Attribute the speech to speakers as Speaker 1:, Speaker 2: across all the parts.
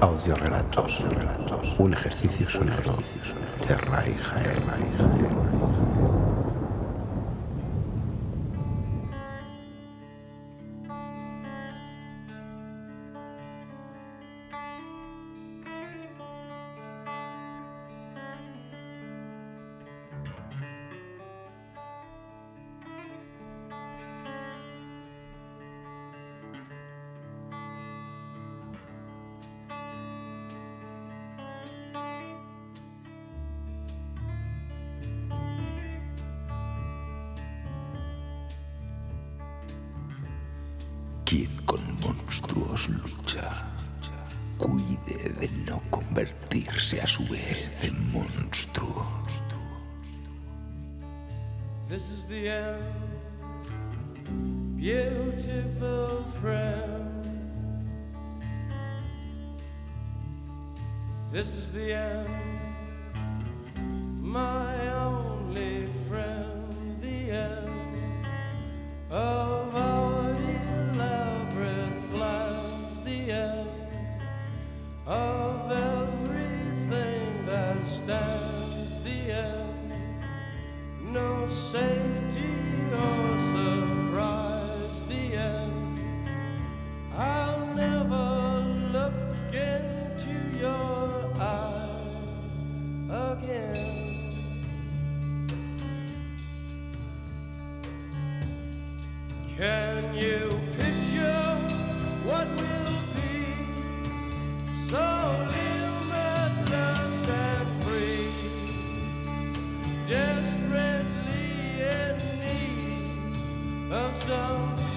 Speaker 1: Audio relatos, un ejercicio sonoro. De Rai
Speaker 2: beautiful friend. This is the end, my of stone.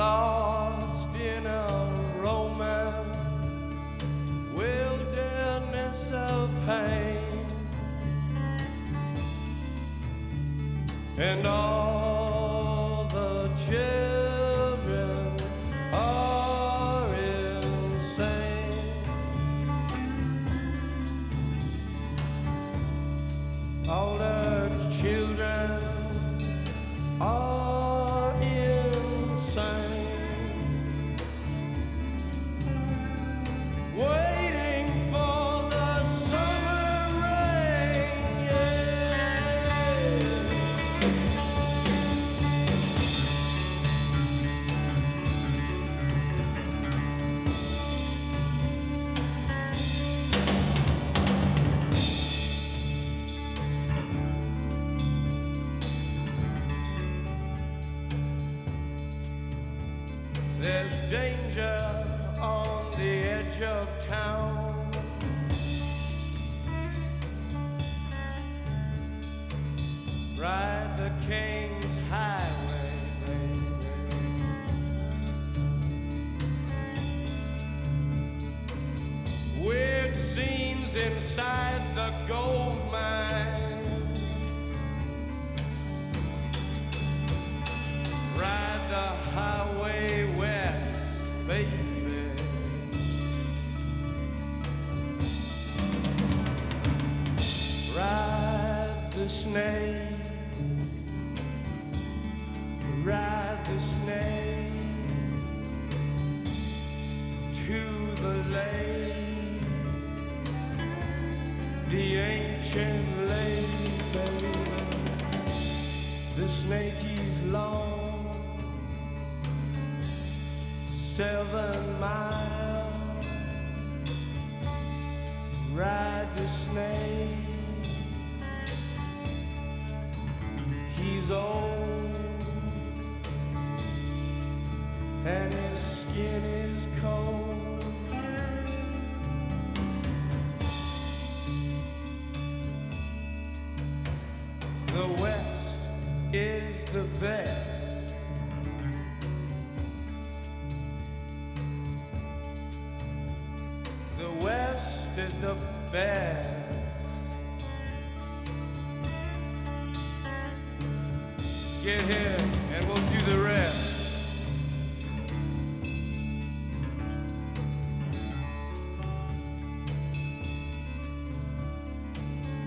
Speaker 2: lost in a romance. Wilderness of pain and all danger. snake is long, seven miles. Ride the snake, he's old.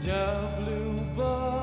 Speaker 2: The blue bus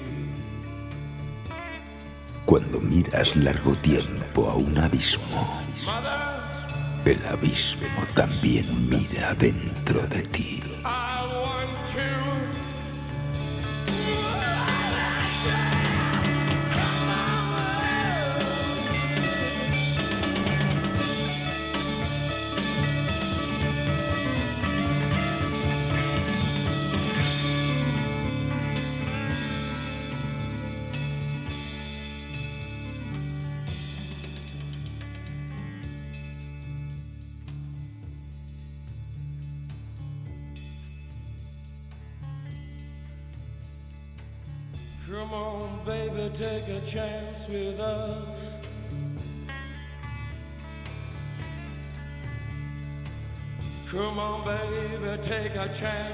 Speaker 3: Cuando miras largo tiempo a un abismo, el abismo también mira dentro de ti.
Speaker 2: Chance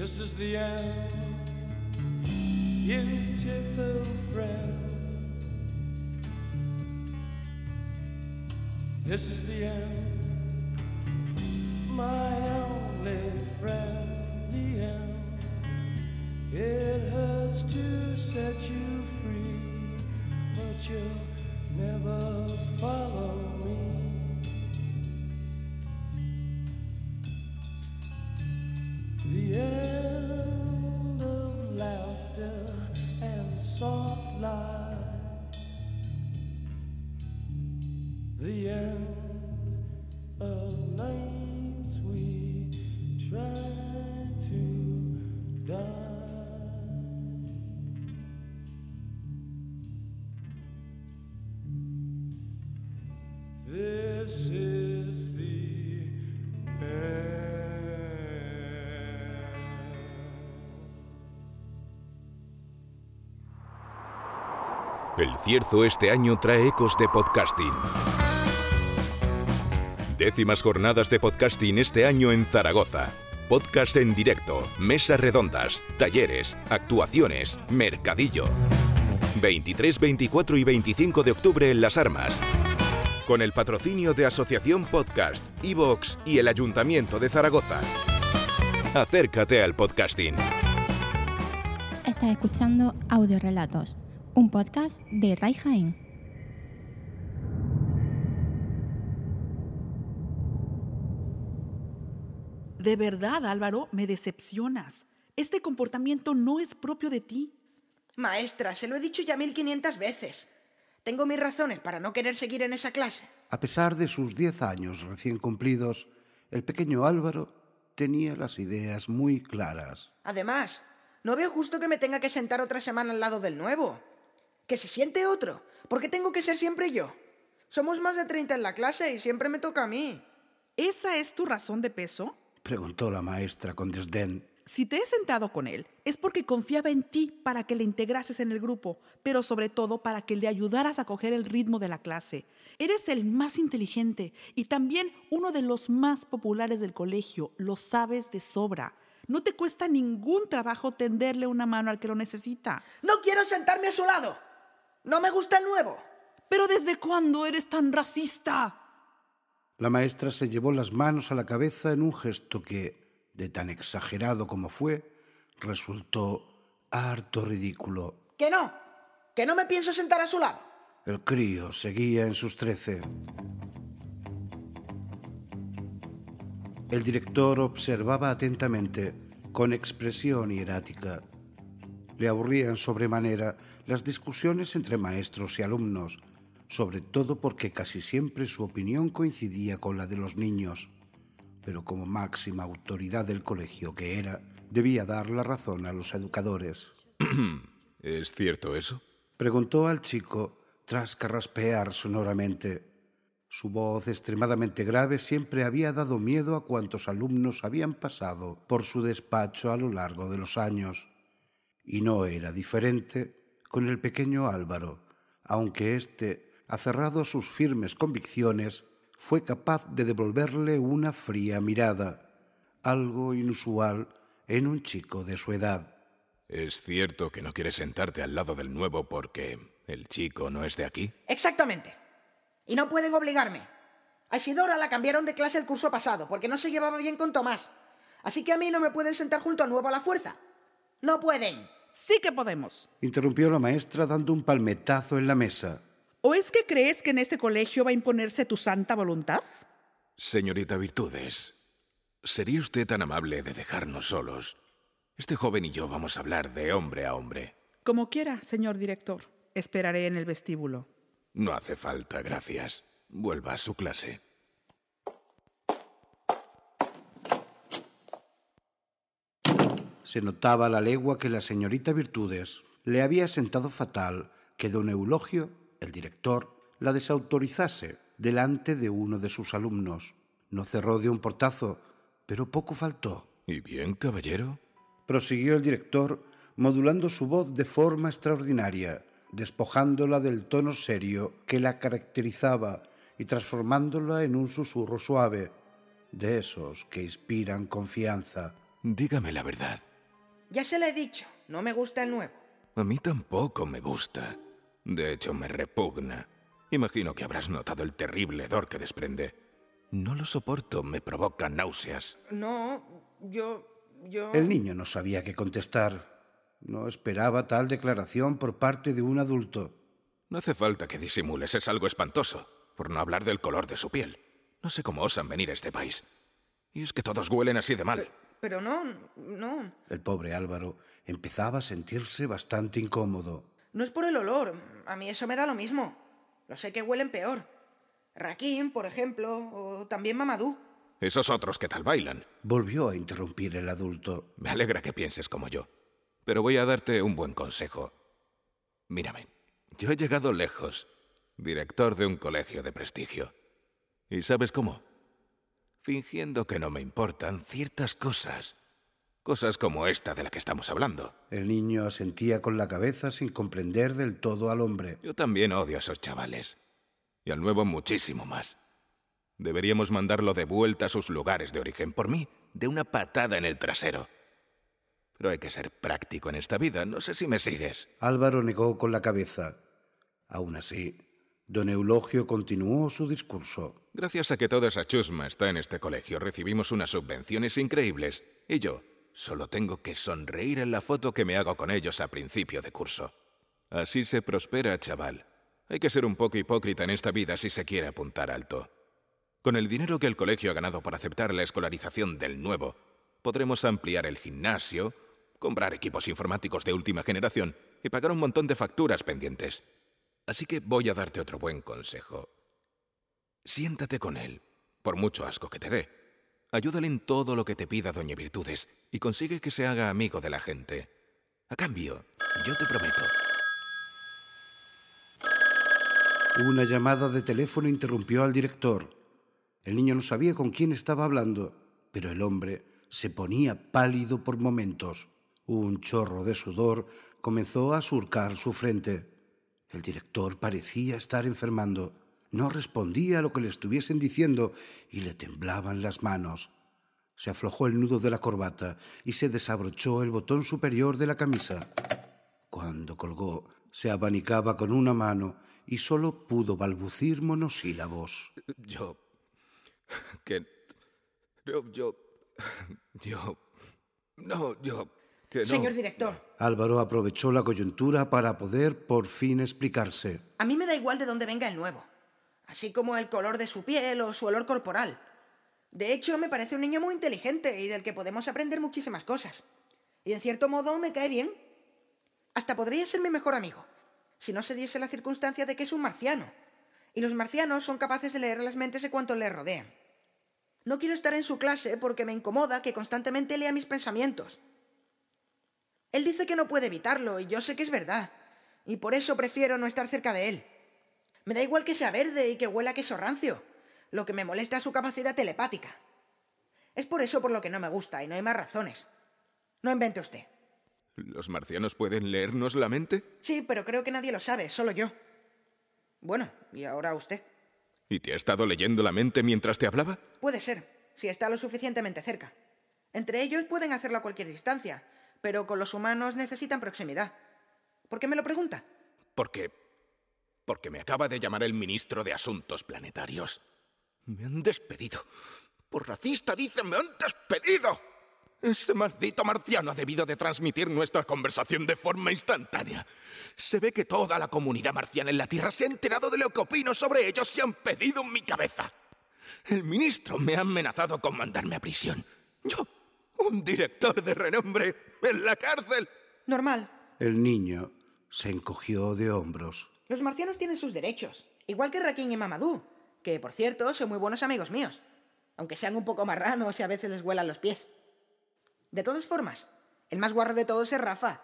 Speaker 2: This is the end, beautiful friend. This is the end, my only friend. The end. It hurts to set you free, but you'll
Speaker 4: El Cierzo este año trae ecos de podcasting. Décimas jornadas de podcasting este año en Zaragoza. Podcast en directo, mesas redondas, talleres, actuaciones, mercadillo. 23, 24 y 25 de octubre en Las Armas. Con el patrocinio de Asociación Podcast, Evox y el Ayuntamiento de Zaragoza. Acércate al podcasting.
Speaker 5: Estás escuchando Audiorelatos, un podcast de Rai Jaén.
Speaker 6: De verdad, Álvaro, me decepcionas. Este comportamiento no es propio de ti.
Speaker 7: Maestra, se lo he dicho ya 1500 veces. Tengo mis razones para no querer seguir en esa clase.
Speaker 1: A pesar de sus diez años recién cumplidos, el pequeño Álvaro tenía las ideas muy claras.
Speaker 7: Además, no veo justo que me tenga que sentar otra semana al lado del nuevo. Que se siente otro. ¿Por qué tengo que ser siempre yo? Somos más de 30 en la clase y siempre me toca a mí.
Speaker 6: ¿Esa es tu razón de peso?
Speaker 1: Preguntó la maestra con desdén.
Speaker 6: Si te he sentado con él, es porque confiaba en ti para que le integrases en el grupo, pero sobre todo para que le ayudaras a coger el ritmo de la clase. Eres el más inteligente y también uno de los más populares del colegio, lo sabes de sobra. No te cuesta ningún trabajo tenderle una mano al que lo necesita.
Speaker 7: No quiero sentarme a su lado. No me gusta el nuevo.
Speaker 6: Pero ¿desde cuándo eres tan racista?
Speaker 1: La maestra se llevó las manos a la cabeza en un gesto que, de tan exagerado como fue, resultó harto ridículo.
Speaker 7: Que no. Que no me pienso sentar a su lado.
Speaker 1: El crío seguía en sus trece. El director observaba atentamente, con expresión hierática. Le aburrían sobremanera las discusiones entre maestros y alumnos, sobre todo porque casi siempre su opinión coincidía con la de los niños. Pero como máxima autoridad del colegio que era, debía dar la razón a los educadores.
Speaker 4: ¿Es cierto eso?
Speaker 1: Preguntó al chico tras carraspear sonoramente. Su voz extremadamente grave siempre había dado miedo a cuantos alumnos habían pasado por su despacho a lo largo de los años. Y no era diferente con el pequeño Álvaro, aunque éste, aferrado a sus firmes convicciones, fue capaz de devolverle una fría mirada, algo inusual en un chico de su edad.
Speaker 4: ¿Es cierto que no quieres sentarte al lado del nuevo porque el chico no es de aquí?
Speaker 7: Exactamente. Y no pueden obligarme. A Isidora la cambiaron de clase el curso pasado porque no se llevaba bien con Tomás. Así que a mí no me pueden sentar junto al nuevo a la fuerza. No pueden.
Speaker 6: Sí que podemos.
Speaker 1: Interrumpió la maestra dando un palmetazo en la mesa.
Speaker 6: ¿O es que crees que en este colegio va a imponerse tu santa voluntad?
Speaker 4: Señorita Virtudes, ¿sería usted tan amable de dejarnos solos? Este joven y yo vamos a hablar de hombre a hombre.
Speaker 6: Como quiera, señor director. Esperaré en el vestíbulo.
Speaker 4: No hace falta, gracias. Vuelva a su clase.
Speaker 1: Se notaba a la legua que la señorita Virtudes le había sentado fatal que don Eulogio, el director, la desautorizase delante de uno de sus alumnos. No cerró de un portazo, pero poco faltó.
Speaker 4: ¿Y bien, caballero?
Speaker 1: Prosiguió el director, modulando su voz de forma extraordinaria, despojándola del tono serio que la caracterizaba y transformándola en un susurro suave, de esos que inspiran confianza.
Speaker 4: Dígame la verdad.
Speaker 7: Ya se lo he dicho, no me gusta el nuevo.
Speaker 4: A mí tampoco me gusta. De hecho, me repugna. Imagino que habrás notado el terrible hedor que desprende. No lo soporto, me provoca náuseas.
Speaker 7: No, yo... yo...
Speaker 1: El niño no sabía qué contestar. No esperaba tal declaración por parte de un adulto.
Speaker 4: No hace falta que disimules, es algo espantoso, por no hablar del color de su piel. No sé cómo osan venir a este país. Y es que todos huelen así de mal.
Speaker 7: Pero no, no.
Speaker 1: El pobre Álvaro empezaba a sentirse bastante incómodo.
Speaker 7: No es por el olor. A mí eso me da lo mismo. Lo sé que huelen peor. Rakim, por ejemplo, o también Mamadou.
Speaker 4: Esos otros que tal bailan.
Speaker 1: Volvió a interrumpir el adulto.
Speaker 4: Me alegra que pienses como yo. Pero voy a darte un buen consejo. Mírame, yo he llegado lejos, director de un colegio de prestigio. ¿Y sabes cómo? Fingiendo que no me importan ciertas cosas. Cosas como esta de la que estamos hablando.
Speaker 1: El niño asentía con la cabeza sin comprender del todo al hombre.
Speaker 4: Yo también odio a esos chavales. Y al nuevo muchísimo más. Deberíamos mandarlo de vuelta a sus lugares de origen. Por mí, de una patada en el trasero. Pero hay que ser práctico en esta vida. No sé si me sigues.
Speaker 1: Álvaro negó con la cabeza. Aún así, don Eulogio continuó su discurso.
Speaker 4: Gracias a que toda esa chusma está en este colegio, recibimos unas subvenciones increíbles. Y yo solo tengo que sonreír en la foto que me hago con ellos a principio de curso. Así se prospera, chaval. Hay que ser un poco hipócrita en esta vida si se quiere apuntar alto. Con el dinero que el colegio ha ganado por aceptar la escolarización del nuevo, podremos ampliar el gimnasio, comprar equipos informáticos de última generación y pagar un montón de facturas pendientes. Así que voy a darte otro buen consejo. Siéntate con él, por mucho asco que te dé. Ayúdale en todo lo que te pida Doña Virtudes y consigue que se haga amigo de la gente. A cambio, yo te prometo.
Speaker 1: Una llamada de teléfono interrumpió al director. El niño no sabía con quién estaba hablando, pero el hombre se ponía pálido por momentos. Un chorro de sudor comenzó a surcar su frente. El director parecía estar enfermando. No respondía a lo que le estuviesen diciendo y le temblaban las manos. Se aflojó el nudo de la corbata y se desabrochó el botón superior de la camisa. Cuando colgó, se abanicaba con una mano y solo pudo balbucir monosílabos.
Speaker 4: Yo... que... Yo... Yo... No, yo... Que no.
Speaker 7: Señor director,
Speaker 1: Álvaro aprovechó la coyuntura para poder por fin explicarse.
Speaker 7: a mí me da igual de dónde venga el nuevo. Así como el color de su piel o su olor corporal. De hecho, me parece un niño muy inteligente y del que podemos aprender muchísimas cosas. Y en cierto modo me cae bien. Hasta podría ser mi mejor amigo, si no se diese la circunstancia de que es un marciano. Y los marcianos son capaces de leer las mentes de cuantos les rodean. No quiero estar en su clase porque me incomoda que constantemente lea mis pensamientos. Él dice que no puede evitarlo y yo sé que es verdad. Y por eso prefiero no estar cerca de él. Me da igual que sea verde y que huela a queso rancio. Lo que me molesta es su capacidad telepática. Es por eso por lo que no me gusta y no hay más razones. No invente usted.
Speaker 4: ¿Los marcianos pueden leernos la mente?
Speaker 7: Sí, pero creo que nadie lo sabe, solo yo. Bueno, y ahora usted.
Speaker 4: ¿Y te ha estado leyendo la mente mientras te hablaba?
Speaker 7: Puede ser, si está lo suficientemente cerca. Entre ellos pueden hacerlo a cualquier distancia, pero con los humanos necesitan proximidad. ¿Por qué me lo pregunta?
Speaker 4: Porque... Porque me acaba de llamar el ministro de Asuntos Planetarios. Me han despedido. Por racista dicen, me han despedido. Ese maldito marciano ha debido de transmitir nuestra conversación de forma instantánea. Se ve que toda la comunidad marciana en la Tierra se ha enterado de lo que opino sobre ellos y han pedido mi cabeza. El ministro me ha amenazado con mandarme a prisión. Yo, un director de renombre, en la cárcel.
Speaker 7: Normal.
Speaker 1: El niño se encogió de hombros.
Speaker 7: Los marcianos tienen sus derechos, igual que Rakim y Mamadou, que por cierto son muy buenos amigos míos, aunque sean un poco marranos y a veces les vuelan los pies. De todas formas, el más guarro de todos es Rafa,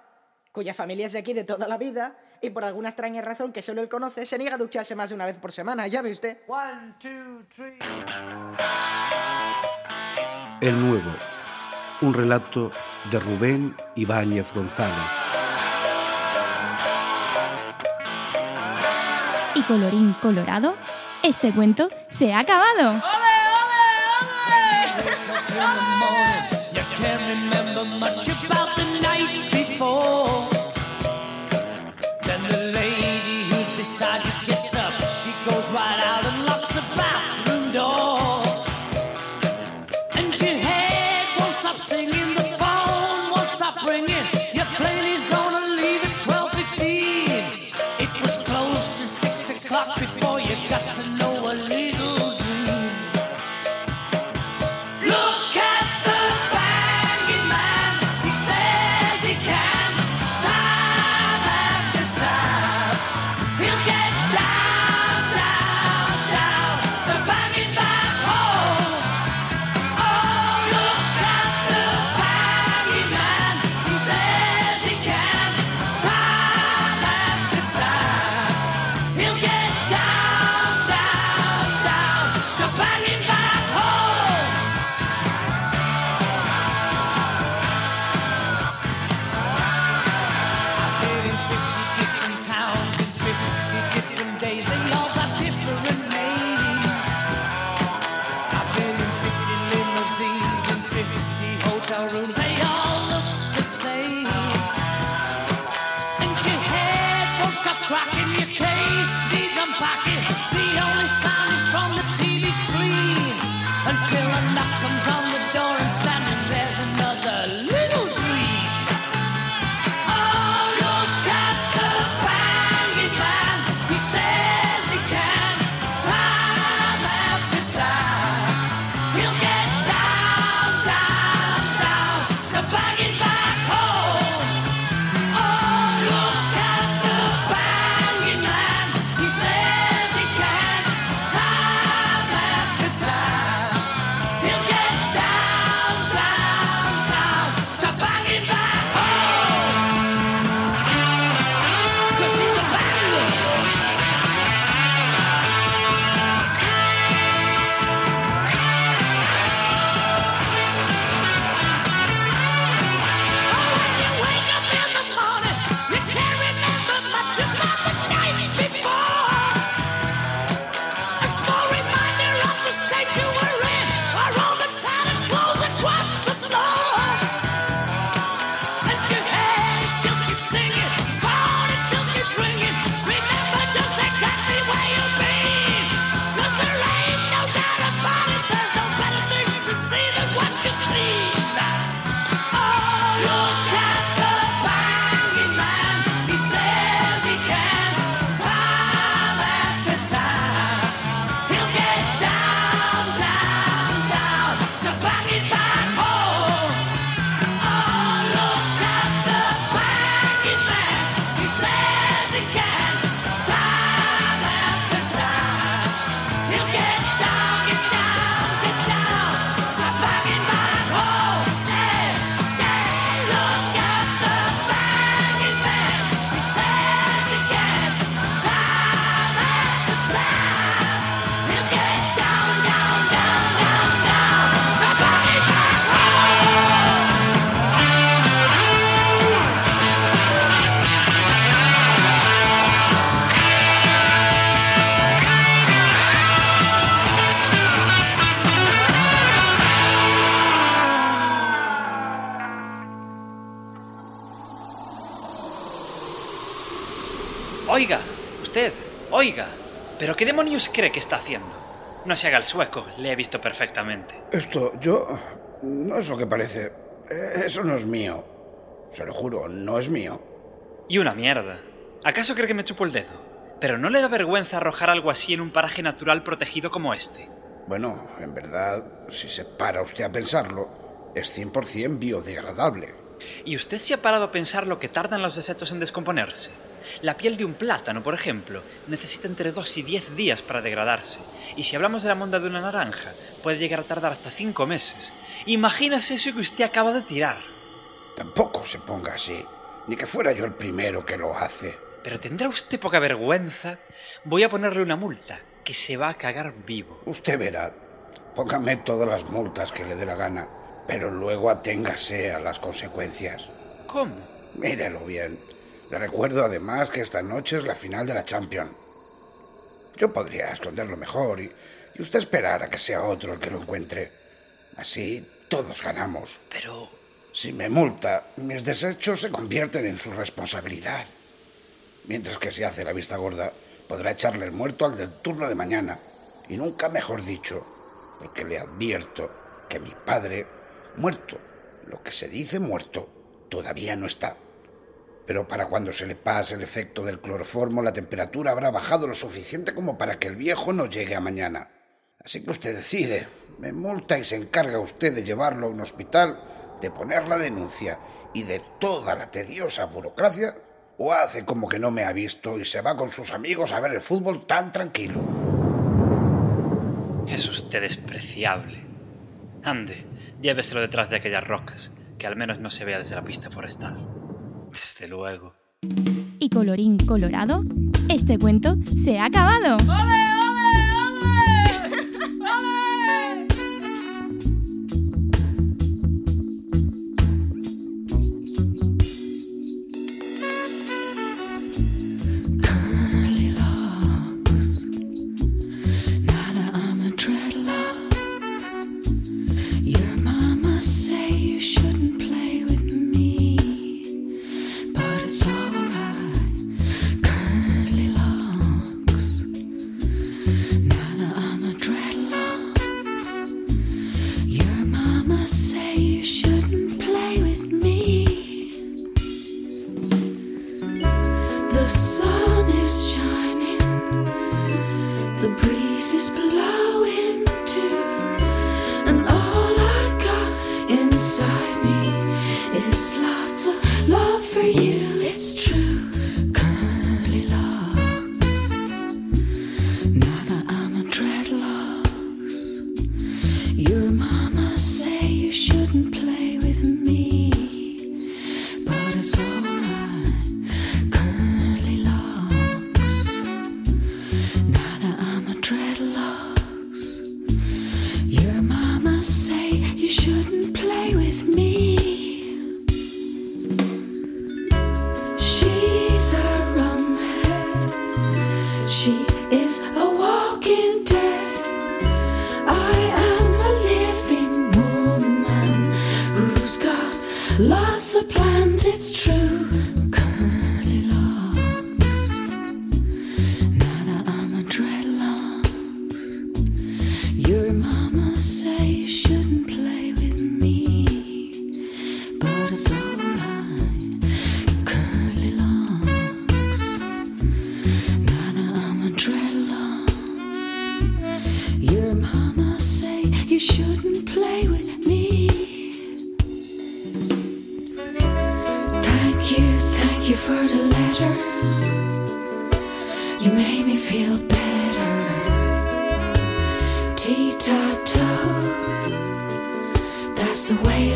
Speaker 7: cuya familia es de aquí de toda la vida y por alguna extraña razón que solo él conoce se niega a ducharse más de una vez por semana, ya ve usted.
Speaker 2: One, two, three.
Speaker 1: El nuevo un relato de Rubén Ibáñez González.
Speaker 5: Y colorín colorado, este cuento se ha acabado.
Speaker 8: ¡Ole, ole, ole! Qué demonios cree que está haciendo? No se haga el sueco, le he visto perfectamente.
Speaker 1: Esto, yo... No es lo que parece. Eh, eso no es mío. Se lo juro, no es mío.
Speaker 8: Y una mierda. ¿Acaso cree que me chupo el dedo? Pero ¿no le da vergüenza arrojar algo así en un paraje natural protegido como este?
Speaker 1: Bueno, en verdad, si se para usted a pensarlo, es 100% biodegradable.
Speaker 8: ¿Y usted se ha parado a pensar lo que tardan los desechos en descomponerse? La piel de un plátano, por ejemplo, necesita entre 2 y 10 días para degradarse, y si hablamos de la monda de una naranja, puede llegar a tardar hasta 5 meses. Imagínese eso que usted acaba de tirar.
Speaker 1: Tampoco se ponga así, ni que fuera yo el primero que lo hace.
Speaker 8: Pero tendrá usted poca vergüenza. Voy a ponerle una multa, que se va a cagar vivo.
Speaker 1: Usted verá. Póngame todas las multas que le dé la gana, pero luego aténgase a las consecuencias.
Speaker 8: ¿Cómo?
Speaker 1: Mírelo bien. Le recuerdo además que esta noche es la final de la Champions. Yo podría esconderlo mejor y, y usted esperar a que sea otro el que lo encuentre. Así todos ganamos.
Speaker 8: Pero...
Speaker 9: Si me multa, mis desechos se convierten en su responsabilidad. Mientras que si hace la vista gorda, podrá echarle el muerto al del turno de mañana. Y nunca mejor dicho, porque le advierto que mi padre, muerto, lo que se dice muerto, todavía no está. Pero para cuando se le pase el efecto del cloroformo, la temperatura habrá bajado lo suficiente como para que el viejo no llegue a mañana. Así que usted decide, me multa y se encarga usted de llevarlo a un hospital, de poner la denuncia y de toda la tediosa burocracia, o hace como que no me ha visto y se va con sus amigos a ver el fútbol tan tranquilo.
Speaker 10: Es usted despreciable. Ande, lléveselo detrás de aquellas rocas, que al menos no se vea desde la pista forestal. Desde luego.
Speaker 5: Y colorín colorado, este cuento se ha acabado.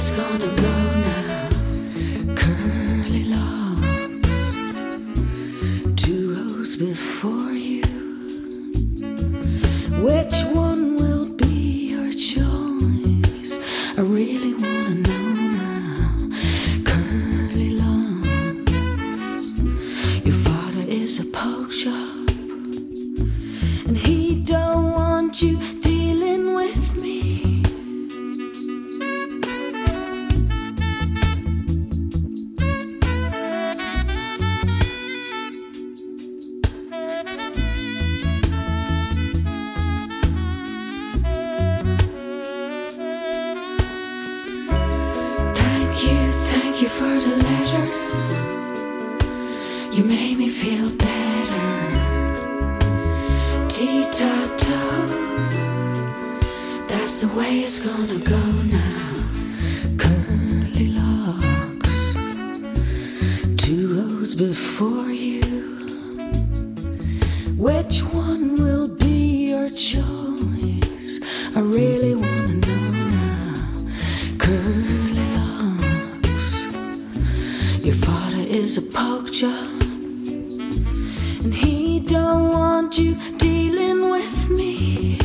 Speaker 11: It's gonna go now. Curly locks, two rows before you. Tea that's the way it's gonna go now. Curly locks, two roads before you. Which one will be your choice? I really wanna know now. Curly locks. Your father is a job, and he don't want you with me.